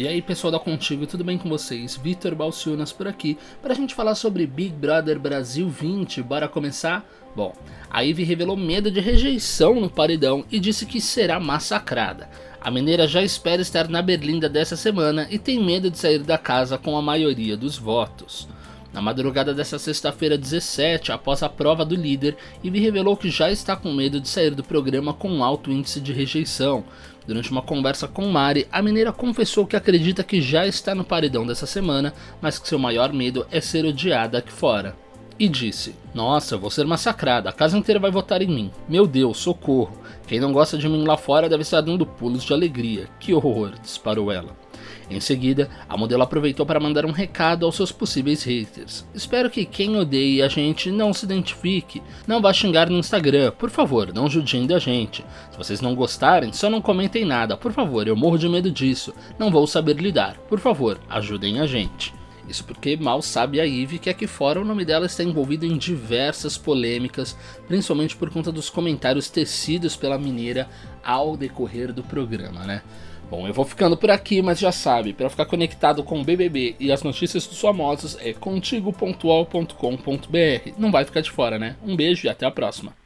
E aí pessoal da Contigo, tudo bem com vocês? Vitor Balciunas por aqui para a gente falar sobre Big Brother Brasil 20. Bora começar? Bom, a Ivy revelou medo de rejeição no paredão e disse que será massacrada. A mineira já espera estar na Berlinda dessa semana e tem medo de sair da casa com a maioria dos votos. Na madrugada dessa sexta-feira 17, após a prova do líder, Ivy revelou que já está com medo de sair do programa com um alto índice de rejeição. Durante uma conversa com Mari, a mineira confessou que acredita que já está no paredão dessa semana, mas que seu maior medo é ser odiada aqui fora. E disse: Nossa, vou ser massacrada, a casa inteira vai votar em mim. Meu Deus, socorro. Quem não gosta de mim lá fora deve estar dando pulos de alegria. Que horror, disparou ela. Em seguida, a modelo aproveitou para mandar um recado aos seus possíveis haters. Espero que quem odeie a gente não se identifique, não vá xingar no Instagram, por favor, não judiem da gente. Se vocês não gostarem, só não comentem nada, por favor, eu morro de medo disso, não vou saber lidar, por favor, ajudem a gente. Isso porque mal sabe a Ivy que aqui fora o nome dela está envolvido em diversas polêmicas, principalmente por conta dos comentários tecidos pela mineira ao decorrer do programa, né? Bom, eu vou ficando por aqui, mas já sabe, para ficar conectado com o BBB e as notícias dos famosos é contigo.ol.com.br. Não vai ficar de fora, né? Um beijo e até a próxima.